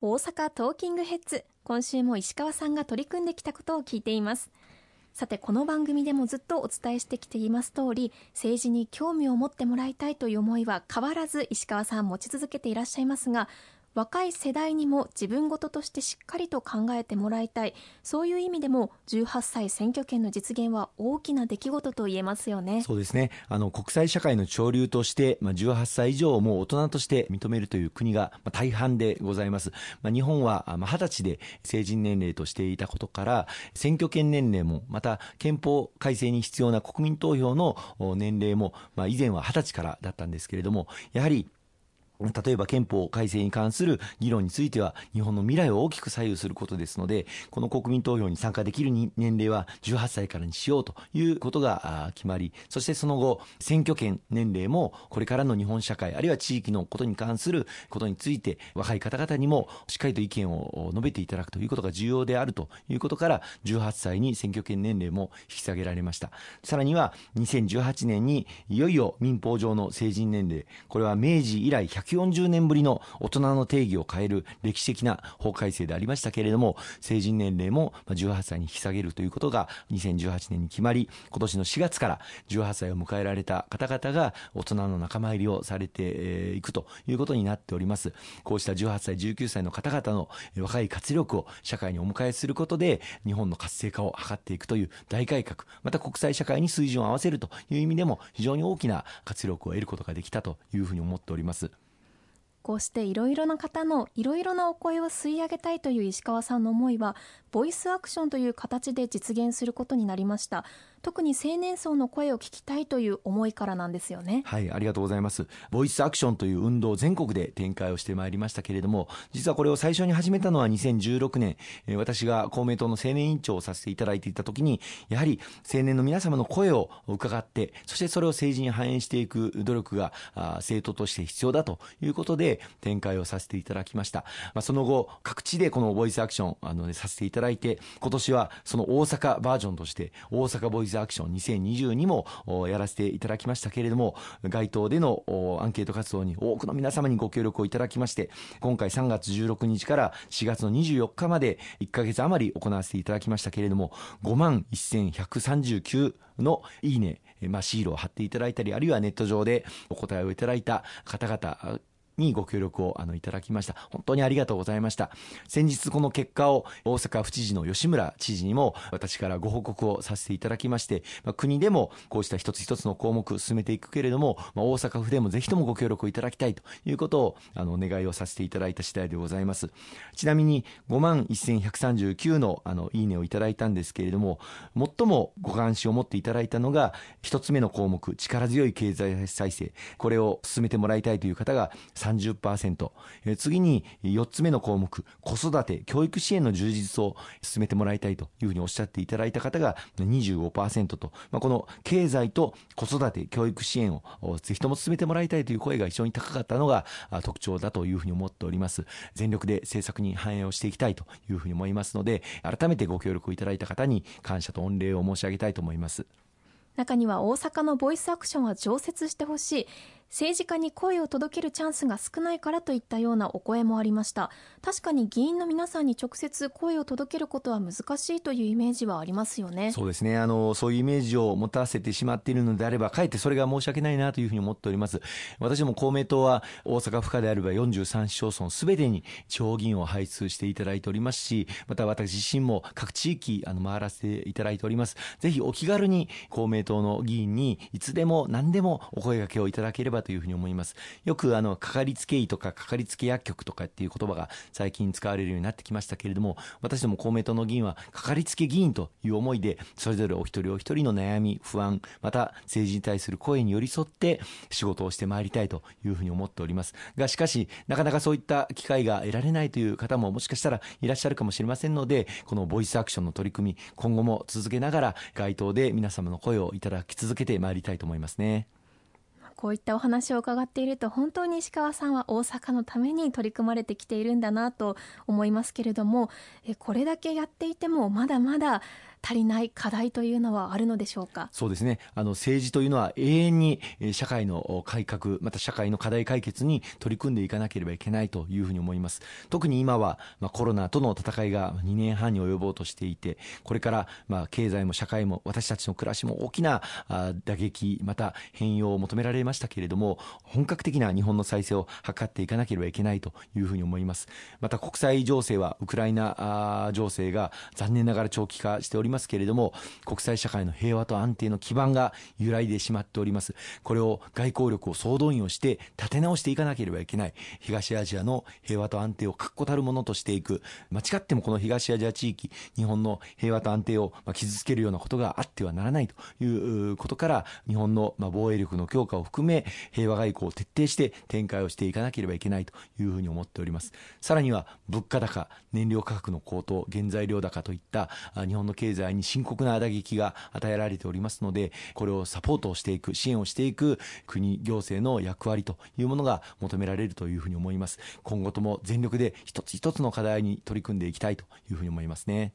大阪トーキングヘッズ今週も石川さんが取り組んできたことを聞いています。さてこの番組でもずっとお伝えしてきています通り政治に興味を持ってもらいたいという思いは変わらず石川さん持ち続けていらっしゃいますが若い世代にも自分事としてしっかりと考えてもらいたい。そういう意味でも18歳選挙権の実現は大きな出来事と言えますよね。そうですね。あの国際社会の潮流として、まあ、18歳以上をもう大人として認めるという国が、ま、大半でございます、まあ、日本は、ま、20歳で成人年齢としていたことから選挙権年齢もまた憲法改正に必要な国民投票の年齢も、まあ、以前は20歳からだったんですけれどもやはり例えば憲法改正に関する議論については日本の未来を大きく左右することですのでこの国民投票に参加できる年齢は18歳からにしようということが決まり。そしてその後選挙権年齢もこれからの日本社会あるいは地域のことに関することについて若い方々にもしっかりと意見を述べていただくということが重要であるということから18歳に選挙権年齢も引き下げられました。さらには2018年にいよいよ民法上の成人年齢これは明治以来100 140年ぶりの大人の定義を変える歴史的な法改正でありましたけれども成人年齢も18歳に引き下げるということが2018年に決まり今年の4月から18歳を迎えられた方々が大人の仲間入りをされていくということになっておりますこうした18歳19歳の方々の若い活力を社会にお迎えすることで日本の活性化を図っていくという大改革また国際社会に水準を合わせるという意味でも非常に大きな活力を得ることができたというふうに思っております。こうしていろいろな方のいろいろなお声を吸い上げたいという石川さんの思いはボイスアクションという形で実現することになりました。特に青年層の声を聞きたいという思いからなんですよね。はいありがとうございます。ボイスアクションという運動を全国で展開をしてまいりましたけれども実はこれを最初に始めたのは2016年。私が公明党の青年委員長をさせていただいていた時にやはり青年の皆様の声を伺ってそしてそれを政治に反映していく努力が政党として必要だということで展開をさせていただきました、まあ、その後各地でこのボイスアクションあの、ね、させていただいて今年はその大阪バージョンとして大阪ボイスアクション2022もやらせていただきましたけれども街頭でのアンケート活動に多くの皆様にご協力をいただきまして今回3月16日から4月の24日まで1ヶ月余り行わせていただきましたけれども5万1139のいいねまあ、シールを貼っていただいたりあるいはネット上でお答えをいただいた方々にご協力をあのいただきました。本当にありがとうございました。先日この結果を大阪府知事の吉村知事にも私からご報告をさせていただきまして、まあ、国でもこうした一つ一つの項目進めていくけれども、まあ、大阪府でもぜひともご協力をいただきたいということをあのお願いをさせていただいた次第でございます。ちなみに5万1139のあのいいねをいただいたんですけれども最もご関心を持っていただいたのが一つ目の項目力強い経済再生。これを進めてもらいたいという方が30%、え、次に4つ目の項目子育て教育支援の充実を進めてもらいたいというふうにおっしゃっていただいた方が25%と、まあ、この経済と子育て教育支援をぜひとも進めてもらいたいという声が非常に高かったのが特徴だというふうに思っております。全力で政策に反映をしていきたいというふうに思いますので改めてご協力をいただいた方に感謝と御礼を申し上げたいと思います。中には大阪のボイスアクションは常設してほしい。政治家に声を届けるチャンスが少ないからといったようなお声もありました。確かに議員の皆さんに直接声を届けることは難しいというイメージはありますよね。そうですね。あのそういうイメージを持たせてしまっているのであればかえってそれが申し訳ないなというふうに思っております。私も公明党は大阪府下であれば43市町村すべてに地方議員を輩出していただいておりますしまた私自身も各地域あの回らせていただいております。ぜひお気軽に公明党の議員にいつでも何でもお声掛けをいただければばというふうに思いますよくあのかかりつけ医とかかかりつけ薬局とかっていう言葉が最近使われるようになってきましたけれども私ども公明党の議員はかかりつけ議員という思いでそれぞれお一人お一人の悩み不安また政治に対する声に寄り添って仕事をしてまいりたいというふうに思っておりますがしかしなかなかそういった機会が得られないという方ももしかしたらいらっしゃるかもしれませんのでこのボイスアクションの取り組み今後も続けながら街頭で皆様の声をいただき続けてまいりたいと思いますね。こういったお話を伺っていると本当に石川さんは大阪のために取り組まれてきているんだなと思いますけれどもこれだけやっていてもまだまだ足りない課題というのはあるのでしょうか？そうですね。あの政治というのは永遠に社会の改革また社会の課題解決に取り組んでいかなければいけないというふうに思います。特に今は、まあ、コロナとの戦いが2年半に及ぼうとしていてこれから、まあ、経済も社会も私たちの暮らしも大きな打撃また変容を求められましたけれども本格的な日本の再生を図っていかなければいけないというふうに思います。また国際情勢はウクライナ情勢が残念ながら長期化しておりますけれども国際社会の平和と安定の基盤が揺らいでしまっております。これを外交力を総動員をして立て直していかなければいけない。東アジアの平和と安定を確固たるものとしていく。間違ってもこの東アジア地域日本の平和と安定を傷つけるようなことがあってはならないということから日本の防衛力の強化を含め平和外交を徹底して展開をしていかなければいけないというふうに思っております。さらには物価高燃料価格の高騰原材料高といった日本の経済に深刻な打撃が与えられておりますのでこれをサポートをしていく支援をしていく国行政の役割というものが求められるというふうに思います。今後とも全力で一つ一つの課題に取り組んでいきたいというふうに思いますね。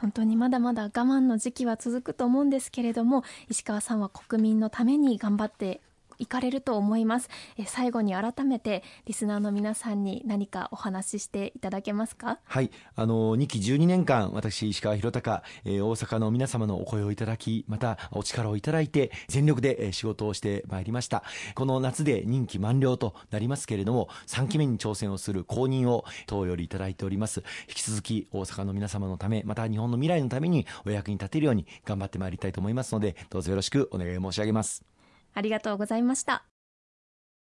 本当にまだまだ我慢の時期は続くと思うんですけれども石川さんは国民のために頑張って行かれると思います。え最後に改めてリスナーの皆さんに何かお話ししていただけますか？はい。あの2期12年間私石川博隆、え、大阪の皆様のお声をいただきまたお力をいただいて全力で仕事をしてまいりました。この夏で任期満了となりますけれども3期目に挑戦をする公認を党よりいただいております。引き続き大阪の皆様のためまた日本の未来のためにお役に立てるように頑張ってまいりたいと思いますのでどうぞよろしくお願い申し上げます。ありがとうございました。